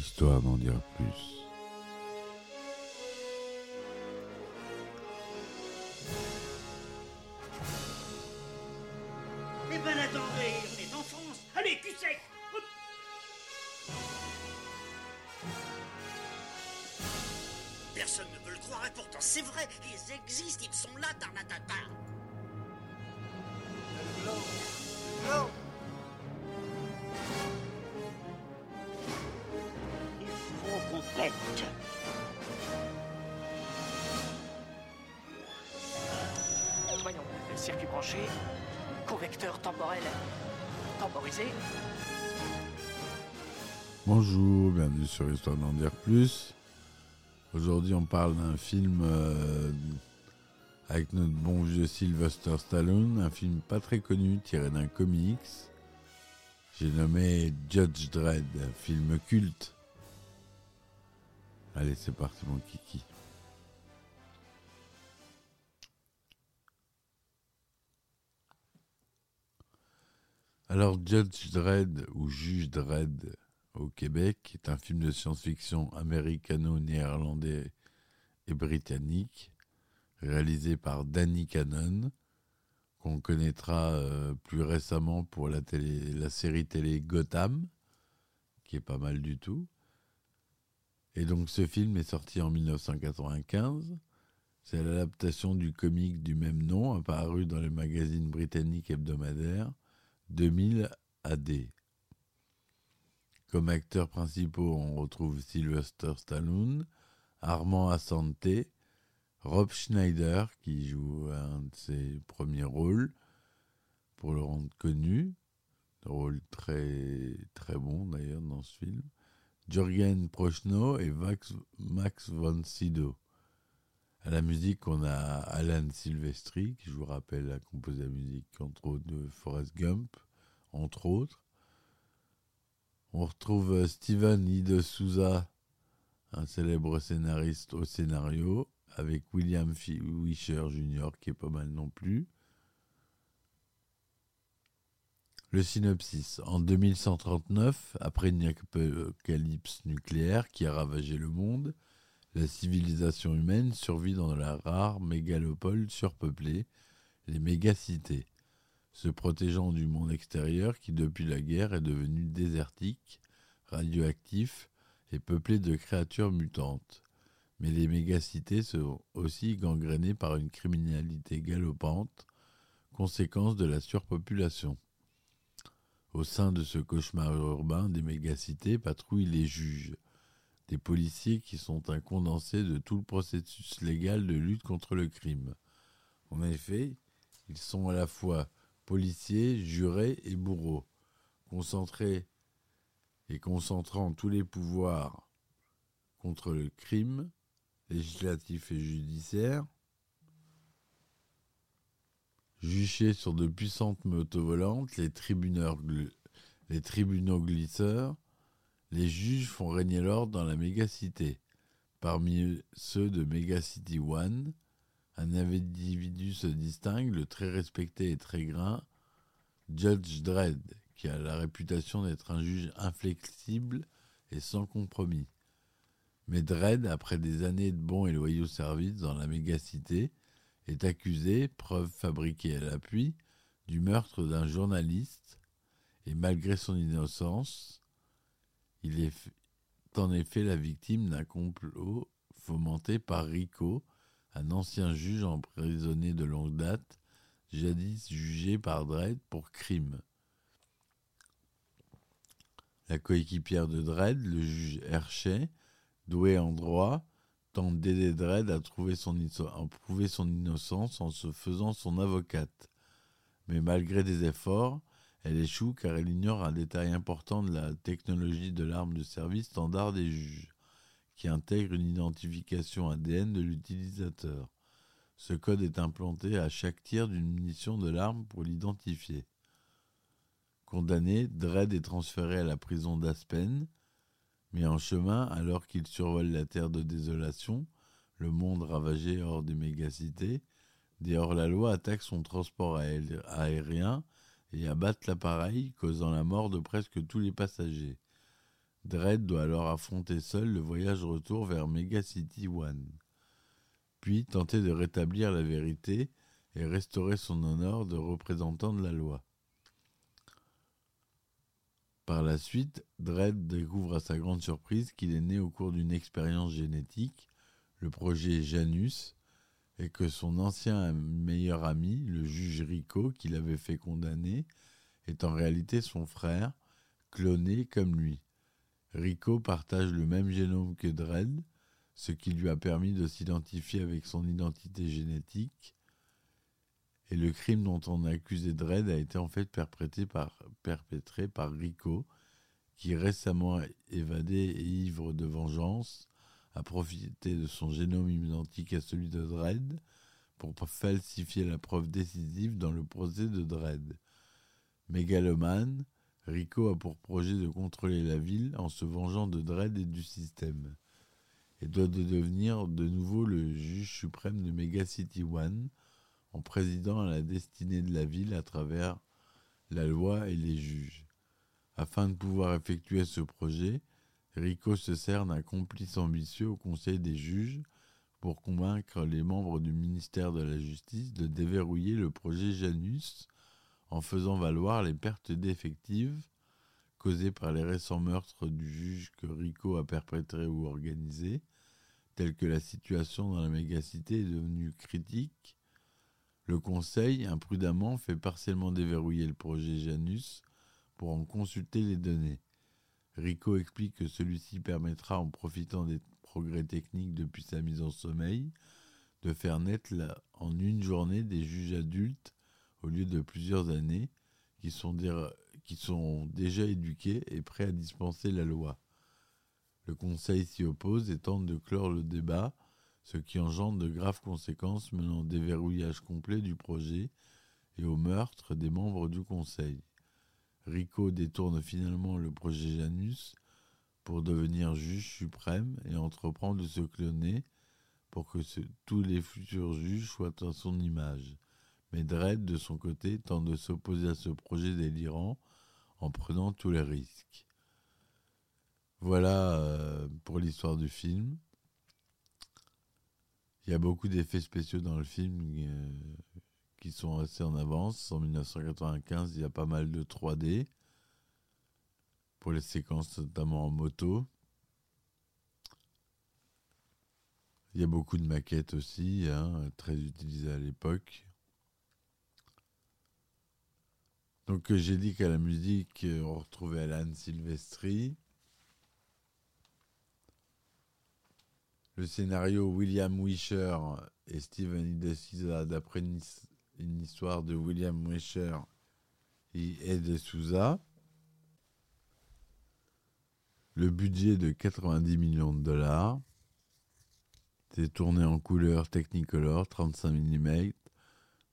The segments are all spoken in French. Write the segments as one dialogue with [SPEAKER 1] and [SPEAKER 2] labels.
[SPEAKER 1] histoire d'en dire plus.
[SPEAKER 2] Branché, temporel temporisé.
[SPEAKER 1] Bonjour, bienvenue sur Histoire d'en dire plus. Aujourd'hui, on parle d'un film euh, avec notre bon vieux Sylvester Stallone, un film pas très connu tiré d'un comics. J'ai nommé Judge Dredd, film culte. Allez, c'est parti, mon kiki. Alors, Judge Dredd ou Juge Dredd au Québec est un film de science-fiction américano-néerlandais et britannique réalisé par Danny Cannon qu'on connaîtra euh, plus récemment pour la, série télé Gotham qui est pas mal du tout. Et donc ce film est sorti en 1995. C'est l'adaptation du comic du même nom apparu dans les magazines britanniques hebdomadaires 2000 AD. Comme acteurs principaux, on retrouve Sylvester Stallone, Armand Assante, Rob Schneider, qui joue un de ses premiers rôles, pour le rendre connu. Rôle très, très bon d'ailleurs dans ce film. Jürgen Prochnow et Max von Sydow. À la musique, on a Alan Silvestri, qui, je vous rappelle, a composé la musique, entre autres, de Forrest Gump, entre autres. On retrouve Steven I. Souza, un célèbre scénariste au scénario, avec William Wisher Jr., qui est pas mal non plus. Le synopsis. En 2139, après une apocalypse nucléaire qui a ravagé le monde, la civilisation humaine survit dans la rare mégalopole surpeuplée, les mégacités, se protégeant du monde extérieur qui depuis la guerre est devenu désertique, radioactif et peuplé de créatures mutantes. Mais les mégacités sont aussi gangrénées par une criminalité galopante, conséquence de la surpopulation. Au sein de ce cauchemar urbain des mégacités patrouillent les juges, des policiers qui sont un condensé de tout le processus légal de lutte contre le crime. En effet, ils sont à la fois policiers, jurés et bourreaux, concentrés et concentrant tous les pouvoirs contre le crime, législatif et judiciaire, juchés sur de puissantes motos volantes, les, les tribunaux glisseurs, les juges font régner l'ordre dans la mégacité. Parmi ceux de Megacity One, un individu se distingue, le très respecté et très grain, Judge Dredd, qui a la réputation d'être un juge inflexible et sans compromis. Mais Dredd, après des années de bons et loyaux services dans la mégacité, est accusé, preuve fabriquée à l'appui, du meurtre d'un journaliste, et malgré son innocence, il est en effet la victime d'un complot fomenté par Rico, un ancien juge emprisonné de longue date, jadis jugé par Dredd pour crime. La coéquipière de Dredd, le juge Hershey, doué en droit, tente d'aider Dredd à, prouver son innocence en se faisant son avocate. Mais malgré des efforts, elle échoue car elle ignore un détail important de la technologie de l'arme de service standard des juges, qui intègre une identification ADN de l'utilisateur. Ce code est implanté à chaque tir d'une munition de l'arme pour l'identifier. Condamné, Dredd est transféré à la prison d'Aspen, mais en chemin, alors qu'il survole la terre de désolation, le monde ravagé hors des mégacités, des hors-la-loi attaquent son transport aérien et abattent l'appareil, causant la mort de presque tous les passagers. Dredd doit alors affronter seul le voyage retour vers Mega City One, puis tenter de rétablir la vérité et restaurer son honneur de représentant de la loi. Par la suite, Dredd découvre à sa grande surprise qu'il est né au cours d'une expérience génétique, le projet Janus, et que son ancien meilleur ami, le juge Rico, qui l'avait fait condamner, est en réalité son frère, cloné comme lui. Rico partage le même génome que Dredd, ce qui lui a permis de s'identifier avec son identité génétique. Et le crime dont on a accusé Dredd a été en fait perpétré par, perpétré Rico, qui récemment évadé et ivre de vengeance a profité de son génome identique à celui de Dredd pour falsifier la preuve décisive dans le procès de Dredd. Mégalomane, Rico a pour projet de contrôler la ville en se vengeant de Dredd et du système, et doit devenir de nouveau le juge suprême de Mega City One, en présidant à la destinée de la ville à travers la loi et les juges. Afin de pouvoir effectuer ce projet, Rico se sert d'un complice ambitieux au Conseil des juges pour convaincre les membres du ministère de la Justice de déverrouiller le projet Janus en faisant valoir les pertes d'effectifs causées par les récents meurtres du juge que Rico a perpétré ou organisé, tels que la situation dans la mégacité est devenue critique. Le Conseil, imprudemment, fait partiellement déverrouiller le projet Janus pour en consulter les données. Rico explique que celui-ci permettra, en profitant des progrès techniques depuis sa mise en sommeil, de faire naître en une journée des juges adultes au lieu de plusieurs années, qui sont, déjà éduqués et prêts à dispenser la loi. Le Conseil s'y oppose et tente de clore le débat, ce qui engendre de graves conséquences menant au déverrouillage complet du projet et au meurtre des membres du Conseil. Rico détourne finalement le projet Janus pour devenir juge suprême et entreprend de se cloner pour que tous les futurs juges soient à son image. Mais Dredd, de son côté, tente de s'opposer à ce projet délirant en prenant tous les risques. Voilà euh, pour l'histoire du film. Il y a beaucoup d'effets spéciaux dans le film euh, qui sont assez en avance. En 1995, il y a pas mal de 3D pour les séquences notamment en moto. Il y a beaucoup de maquettes aussi, hein, très utilisées à l'époque. Donc euh, j'ai dit qu'à la musique, euh, on retrouvait Alan Silvestri. Le scénario William Wisher et Steven Idesiza d'après une, histoire de William Wisher et Ed Souza. Le budget de 90 millions de dollars. C'est tourné en couleur Technicolor 35 mm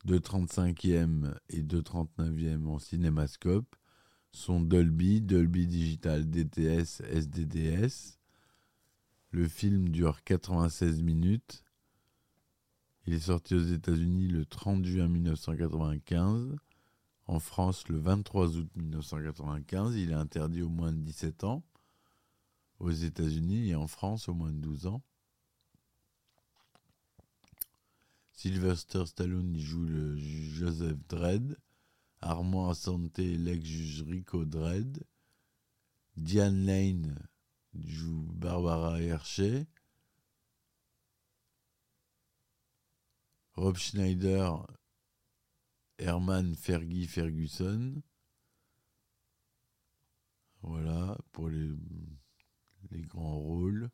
[SPEAKER 1] 2,35e et 2,39e en cinémascope sont Dolby, Dolby Digital DTS, SDDS. Le film dure 96 minutes. Il est sorti aux États-Unis le 30 juin 1995. En France, le 23 août 1995. Il est interdit au moins de 17 ans. Aux États-Unis et en France, au moins de 12 ans. Sylvester Stallone joue le Joseph Dredd, Armand Santé l'ex-juge Rico Dredd, Diane Lane joue Barbara Hershey, Rob Schneider, Herman Fergie Ferguson. Voilà pour les grands rôles.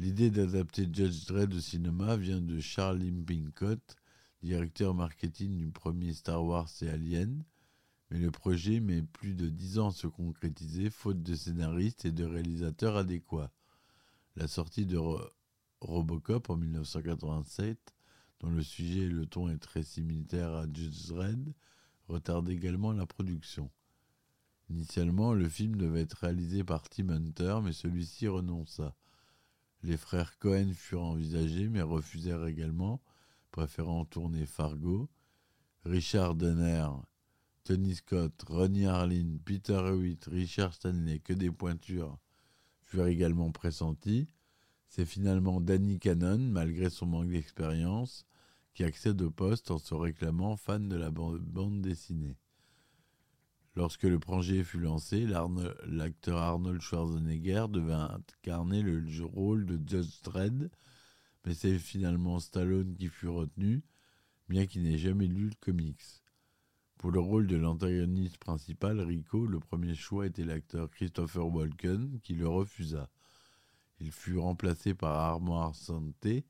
[SPEAKER 1] L'idée d'adapter Judge Dredd au cinéma vient de Charles Pincott, directeur marketing du premier Star Wars et Alien, mais le projet met plus de dix ans à se concrétiser faute de scénaristes et de réalisateurs adéquats. La sortie de Robocop en 1987, dont le sujet et le ton est très similaire à Judge Dredd, retarde également la production. Initialement, le film devait être réalisé par Tim Hunter, mais celui-ci renonça. Les frères Cohen furent envisagés mais refusèrent également, préférant tourner Fargo. Richard Donner Tony Scott, Ronnie Harlin, Peter Hewitt, Richard Stanley, que des pointures furent également pressentis, c'est finalement Danny Cannon, malgré son manque d'expérience, qui accède au poste en se réclamant fan de la bande dessinée. Lorsque le projet fut lancé, l'acteur Arnold Schwarzenegger devait incarner le rôle de Judge Dredd, mais c'est finalement Stallone qui fut retenu, bien qu'il n'ait jamais lu le comics. Pour le rôle de l'antagoniste principal, Rico, le premier choix était l'acteur Christopher Walken, qui le refusa. Il fut remplacé par Armand Santé,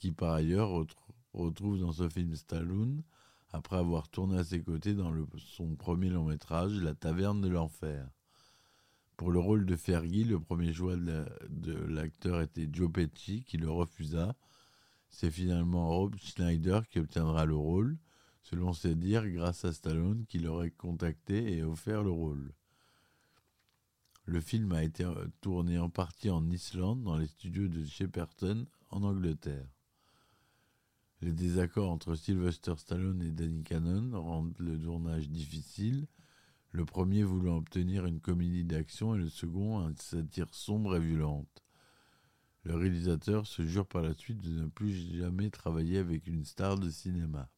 [SPEAKER 1] qui par ailleurs retrouve dans ce film Stallone, après avoir tourné à ses côtés dans son premier long métrage, La Taverne de l'Enfer. Pour le rôle de Fergie, le premier choix de l'acteur était Joe Pesci, qui le refusa. C'est finalement Rob Schneider qui obtiendra le rôle, selon ses dires, grâce à Stallone qui l'aurait contacté et offert le rôle. Le film a été tourné en partie en Islande, dans les studios de Shepperton, en Angleterre. Les désaccords entre Sylvester Stallone et Danny Cannon rendent le tournage difficile, le premier voulant obtenir une comédie d'action et le second un satire sombre et violente. Le réalisateur se jure par la suite de ne plus jamais travailler avec une star de cinéma.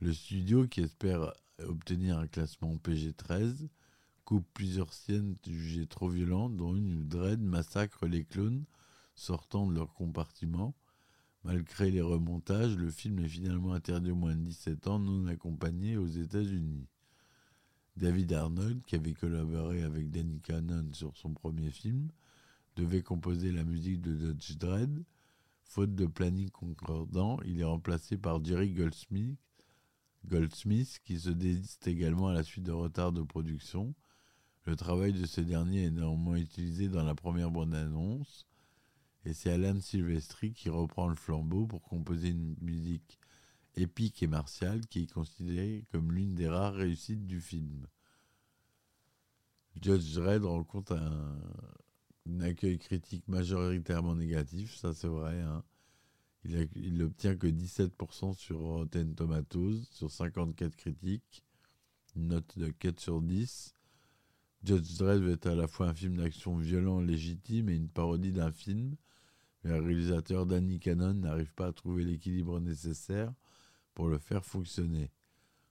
[SPEAKER 1] Le studio, qui espère obtenir un classement PG-13, coupe plusieurs scènes jugées trop violentes, dont une où Dredd massacre les clones sortant de leur compartiment Malgré les remontages, le film est finalement interdit aux moins de 17 ans non accompagné aux États-Unis. David Arnold, qui avait collaboré avec Danny Cannon sur son premier film, devait composer la musique de Dodge Dredd. Faute de planning concordant, il est remplacé par Jerry Goldsmith, Goldsmith qui se désiste également à la suite de retards de production. Le travail de ce dernier est néanmoins utilisé dans la première bande-annonce et c'est Alan Silvestri qui reprend le flambeau pour composer une musique épique et martiale qui est considérée comme l'une des rares réussites du film. Judge Dredd rencontre un, accueil critique majoritairement négatif, ça c'est vrai. Hein. Il, n'obtient que 17% sur Rotten Tomatoes, sur 54 critiques, une note de 4 sur 10. Judge Dredd est à la fois un film d'action violent, légitime et une parodie d'un film le réalisateur Danny Cannon n'arrive pas à trouver l'équilibre nécessaire pour le faire fonctionner.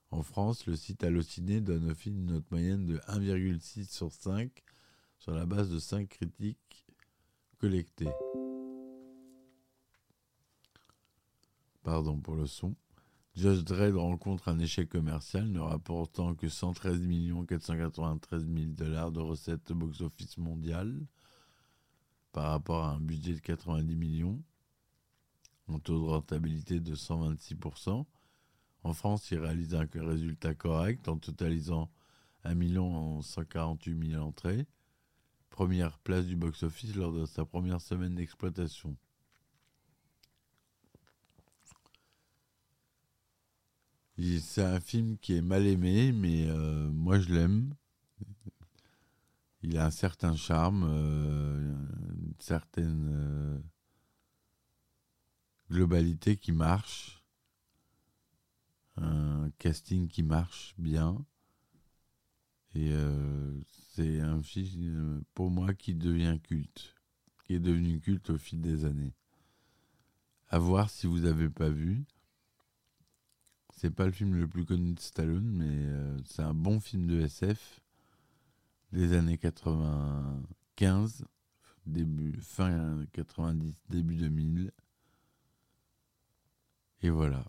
[SPEAKER 1] En France, le site Allociné donne au film une note moyenne de 1,6 sur 5 sur la base de 5 critiques collectées. Pardon pour le son. Judge Dredd rencontre un échec commercial ne rapportant que 113 493 000 dollars de recettes au box-office mondial par rapport à un budget de 90 millions, un taux de rentabilité de 126%. En France, il réalise un résultat correct en totalisant 1 148 000 entrées, première place du box-office lors de sa première semaine d'exploitation. C'est un film qui est mal aimé, mais euh, moi je l'aime il a un certain charme, euh, une certaine euh, globalité qui marche, un casting qui marche bien. Et euh, c'est un film, pour moi, qui devient culte, qui est devenu culte au fil des années. À voir si vous n'avez pas vu. C'est pas le film le plus connu de Stallone, mais c'est un bon film de SF des années 95, début, fin 90, début 2000. Et voilà.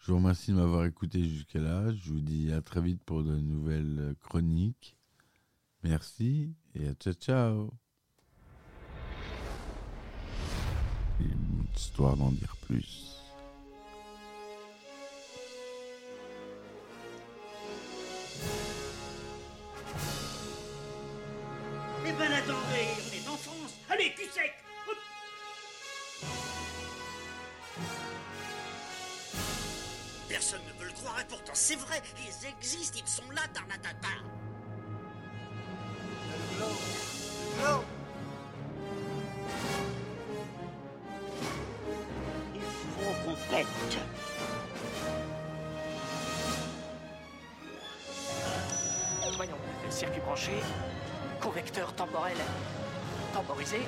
[SPEAKER 1] Je vous remercie de m'avoir écouté jusqu'à là. Je vous dis à très vite pour de nouvelles chroniques. Merci et à ciao ciao. une histoire d'en dire plus.
[SPEAKER 3] Ils existent, ils sont là, Tarnatata.
[SPEAKER 2] Non Il faut qu'on Voyons, circuit branché, correcteur temporel temporisé,